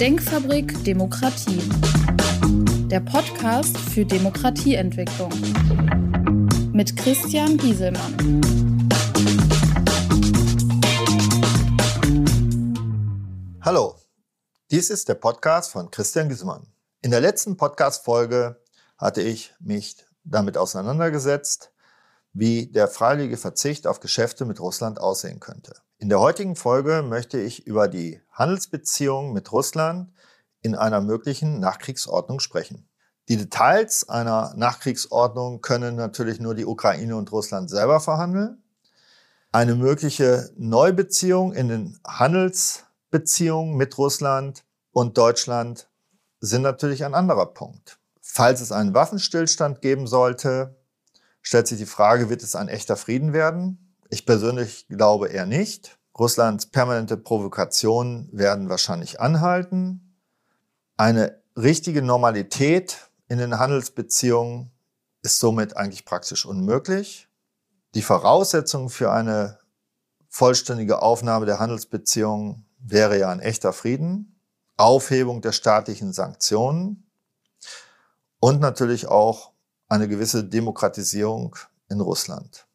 Denkfabrik Demokratie. Der Podcast für Demokratieentwicklung. Mit Christian Gieselmann. Hallo, dies ist der Podcast von Christian Gieselmann. In der letzten Podcast-Folge hatte ich mich damit auseinandergesetzt, wie der freiwillige Verzicht auf Geschäfte mit Russland aussehen könnte. In der heutigen Folge möchte ich über die Handelsbeziehungen mit Russland in einer möglichen Nachkriegsordnung sprechen. Die Details einer Nachkriegsordnung können natürlich nur die Ukraine und Russland selber verhandeln. Eine mögliche Neubeziehung in den Handelsbeziehungen mit Russland und Deutschland sind natürlich ein anderer Punkt. Falls es einen Waffenstillstand geben sollte, stellt sich die Frage, wird es ein echter Frieden werden? Ich persönlich glaube eher nicht. Russlands permanente Provokationen werden wahrscheinlich anhalten. Eine richtige Normalität in den Handelsbeziehungen ist somit eigentlich praktisch unmöglich. Die Voraussetzung für eine vollständige Aufnahme der Handelsbeziehungen wäre ja ein echter Frieden, Aufhebung der staatlichen Sanktionen und natürlich auch eine gewisse Demokratisierung in Russland.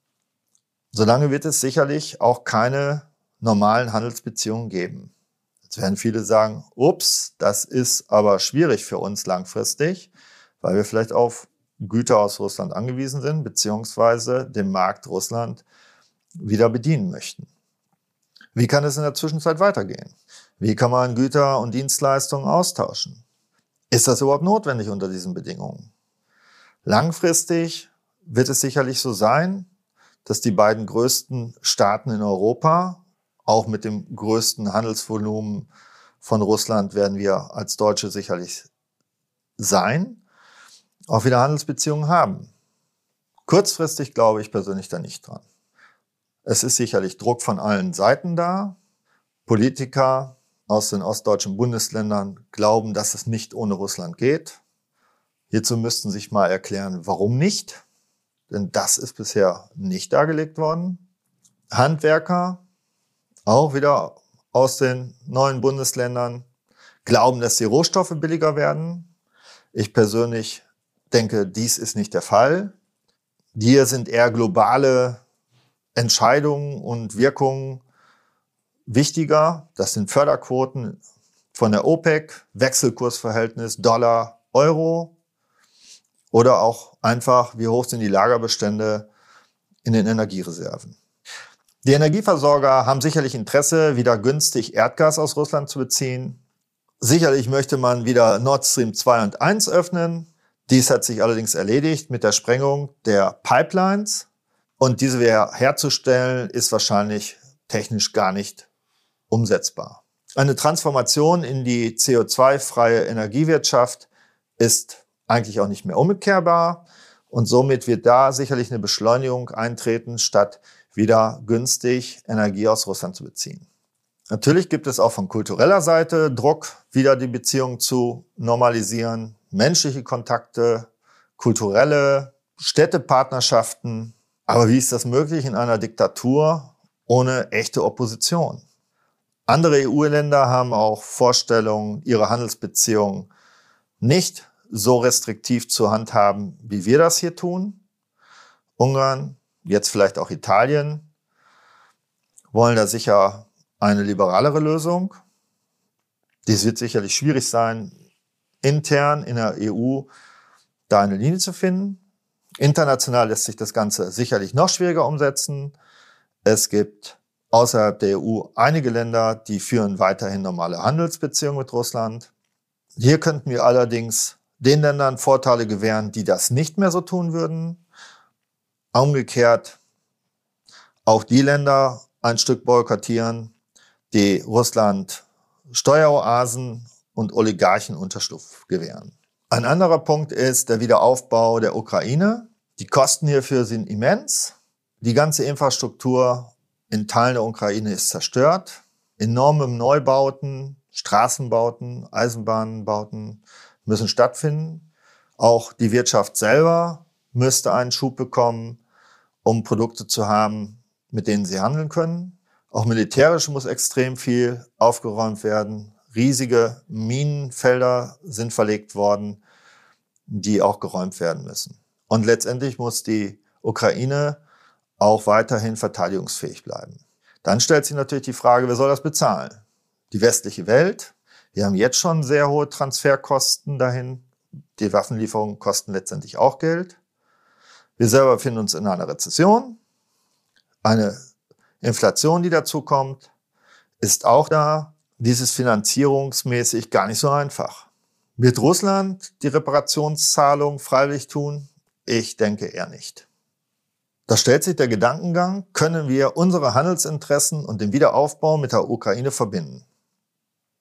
Solange wird es sicherlich auch keine normalen Handelsbeziehungen geben. Jetzt werden viele sagen, ups, das ist aber schwierig für uns langfristig, weil wir vielleicht auf Güter aus Russland angewiesen sind, beziehungsweise den Markt Russland wieder bedienen möchten. Wie kann es in der Zwischenzeit weitergehen? Wie kann man Güter und Dienstleistungen austauschen? Ist das überhaupt notwendig unter diesen Bedingungen? Langfristig wird es sicherlich so sein, dass die beiden größten Staaten in Europa, auch mit dem größten Handelsvolumen von Russland werden wir als Deutsche sicherlich sein, auch wieder Handelsbeziehungen haben. Kurzfristig glaube ich persönlich da nicht dran. Es ist sicherlich Druck von allen Seiten da. Politiker aus den ostdeutschen Bundesländern glauben, dass es nicht ohne Russland geht. Hierzu müssten sich mal erklären, warum nicht, denn das ist bisher nicht dargelegt worden. Handwerker, auch wieder aus den neuen Bundesländern, glauben, dass die Rohstoffe billiger werden. Ich persönlich denke, dies ist nicht der Fall. Hier sind eher globale Entscheidungen und Wirkungen wichtiger. Das sind Förderquoten von der OPEC, Wechselkursverhältnis Dollar, Euro. Oder auch einfach, wie hoch sind die Lagerbestände in den Energiereserven. Die Energieversorger haben sicherlich Interesse, wieder günstig Erdgas aus Russland zu beziehen. Sicherlich möchte man wieder Nord Stream 2 und 1 öffnen. Dies hat sich allerdings erledigt mit der Sprengung der Pipelines. Und diese wieder herzustellen, ist wahrscheinlich technisch gar nicht umsetzbar. Eine Transformation in die CO2-freie Energiewirtschaft ist eigentlich auch nicht mehr umkehrbar. Und somit wird da sicherlich eine Beschleunigung eintreten, statt wieder günstig Energie aus Russland zu beziehen. Natürlich gibt es auch von kultureller Seite Druck, wieder die Beziehung zu normalisieren, menschliche Kontakte, kulturelle Städtepartnerschaften. Aber wie ist das möglich in einer Diktatur ohne echte Opposition? Andere EU-Länder haben auch Vorstellungen, ihre Handelsbeziehungen nicht so restriktiv zu handhaben, wie wir das hier tun. Ungarn, jetzt vielleicht auch Italien, wollen da sicher eine liberalere Lösung. Dies wird sicherlich schwierig sein, intern in der EU da eine Linie zu finden. International lässt sich das Ganze sicherlich noch schwieriger umsetzen. Es gibt außerhalb der EU einige Länder, die führen weiterhin normale Handelsbeziehungen mit Russland. Hier könnten wir allerdings den Ländern Vorteile gewähren, die das nicht mehr so tun würden. Umgekehrt auch die Länder ein Stück boykottieren, die Russland Steueroasen und Oligarchen Unterschlupf gewähren. Ein anderer Punkt ist der Wiederaufbau der Ukraine. Die Kosten hierfür sind immens. Die ganze Infrastruktur in Teilen der Ukraine ist zerstört. Enorme Neubauten, Straßenbauten, Eisenbahnbauten müssen stattfinden. Auch die Wirtschaft selber müsste einen Schub bekommen, um Produkte zu haben, mit denen sie handeln können. Auch militärisch muss extrem viel aufgeräumt werden. riesige Minenfelder sind verlegt worden, die auch geräumt werden müssen. Und letztendlich muss die Ukraine auch weiterhin verteidigungsfähig bleiben. Dann stellt sich natürlich die Frage, wer soll das bezahlen? Die westliche Welt. Wir haben jetzt schon sehr hohe Transferkosten dahin. Die Waffenlieferungen kosten letztendlich auch Geld. Wir selber befinden uns in einer Rezession. Eine Inflation, die dazu kommt, ist auch da. Dies ist finanzierungsmäßig gar nicht so einfach. Wird Russland die Reparationszahlung freiwillig tun? Ich denke eher nicht. Da stellt sich der Gedankengang, können wir unsere Handelsinteressen und den Wiederaufbau mit der Ukraine verbinden?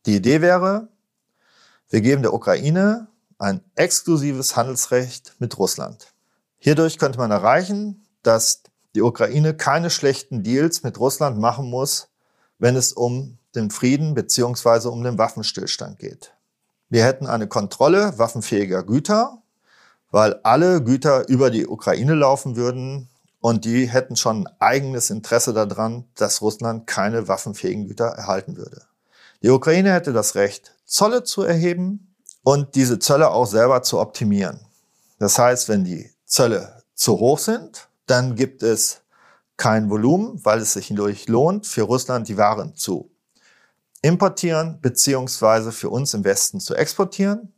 Die Idee wäre, wir geben der Ukraine ein exklusives Handelsrecht mit Russland. Hierdurch könnte man erreichen, dass die Ukraine keine schlechten Deals mit Russland machen muss, wenn es um den Frieden beziehungsweise um den Waffenstillstand geht. Wir hätten eine Kontrolle waffenfähiger Güter, weil alle Güter über die Ukraine laufen würden und die hätten schon ein eigenes Interesse daran, dass Russland keine waffenfähigen Güter erhalten würde. Die Ukraine hätte das Recht, Zölle zu erheben und diese Zölle auch selber zu optimieren. Das heißt, wenn die Zölle zu hoch sind, dann gibt es kein Volumen, weil es sich hindurch lohnt, für Russland die Waren zu importieren beziehungsweise für uns im Westen zu exportieren.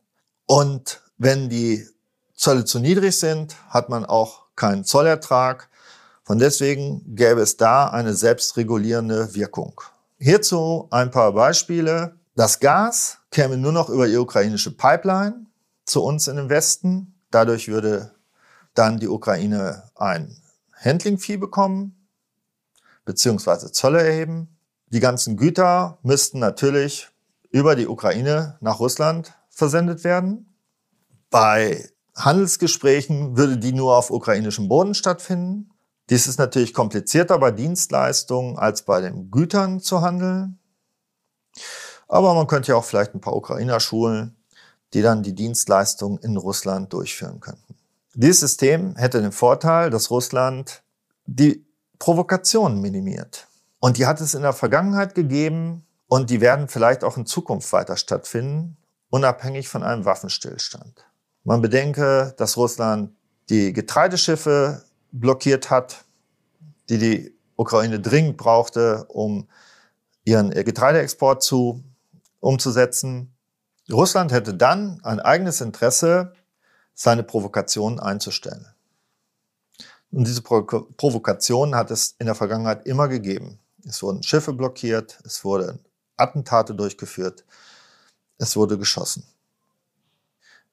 Und wenn die Zölle zu niedrig sind, hat man auch keinen Zollertrag. Von deswegen gäbe es da eine selbstregulierende Wirkung. Hierzu ein paar Beispiele. Das Gas käme nur noch über die ukrainische Pipeline zu uns in den Westen. Dadurch würde dann die Ukraine ein Handling-Fee bekommen, beziehungsweise Zölle erheben. Die ganzen Güter müssten natürlich über die Ukraine nach Russland versendet werden. Bei Handelsgesprächen würde die nur auf ukrainischem Boden stattfinden. Dies ist natürlich komplizierter bei Dienstleistungen als bei den Gütern zu handeln. Aber man könnte ja auch vielleicht ein paar Ukrainer schulen, die dann die Dienstleistungen in Russland durchführen könnten. Dieses System hätte den Vorteil, dass Russland die Provokationen minimiert. Und die hat es in der Vergangenheit gegeben und die werden vielleicht auch in Zukunft weiter stattfinden, unabhängig von einem Waffenstillstand. Man bedenke, dass Russland die Getreideschiffe blockiert hat, die die Ukraine dringend brauchte, um ihren Getreideexport zu, umzusetzen. Russland hätte dann ein eigenes Interesse, seine Provokationen einzustellen. Und diese Provokationen hat es in der Vergangenheit immer gegeben. Es wurden Schiffe blockiert, es wurden Attentate durchgeführt, es wurde geschossen.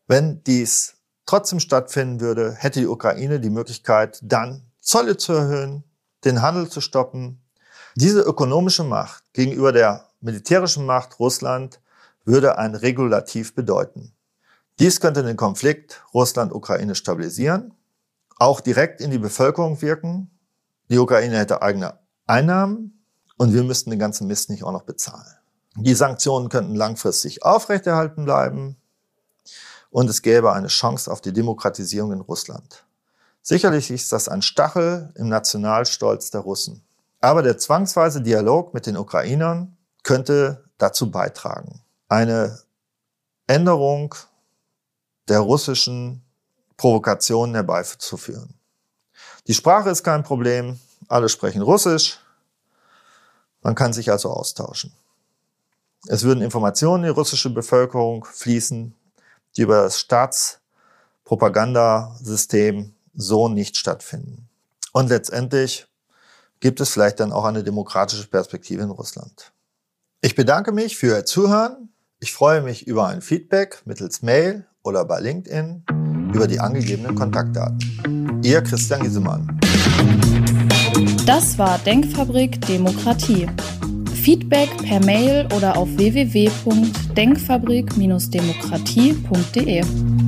Wenn dies trotzdem stattfinden würde, hätte die Ukraine die Möglichkeit, dann Zölle zu erhöhen, den Handel zu stoppen. Diese ökonomische Macht gegenüber der militärischen Macht Russland würde ein Regulativ bedeuten. Dies könnte den Konflikt Russland-Ukraine stabilisieren, auch direkt in die Bevölkerung wirken. Die Ukraine hätte eigene Einnahmen und wir müssten den ganzen Mist nicht auch noch bezahlen. Die Sanktionen könnten langfristig aufrechterhalten bleiben und es gäbe eine Chance auf die Demokratisierung in Russland. Sicherlich ist das ein Stachel im Nationalstolz der Russen. Aber der zwangsweise Dialog mit den Ukrainern könnte dazu beitragen, eine Änderung der russischen Provokationen herbeizuführen. Die Sprache ist kein Problem, alle sprechen Russisch, man kann sich also austauschen. Es würden Informationen in die russische Bevölkerung fließen, die über das Staatspropagandasystem so nicht stattfinden. Und letztendlich gibt es vielleicht dann auch eine demokratische Perspektive in Russland. Ich bedanke mich für Ihr Zuhören. Ich freue mich über ein Feedback mittels Mail oder bei LinkedIn über die angegebenen Kontaktdaten. Ihr Christian Giesemann. Das war Denkfabrik Demokratie. Feedback per Mail oder auf www.denkfabrik-demokratie.de.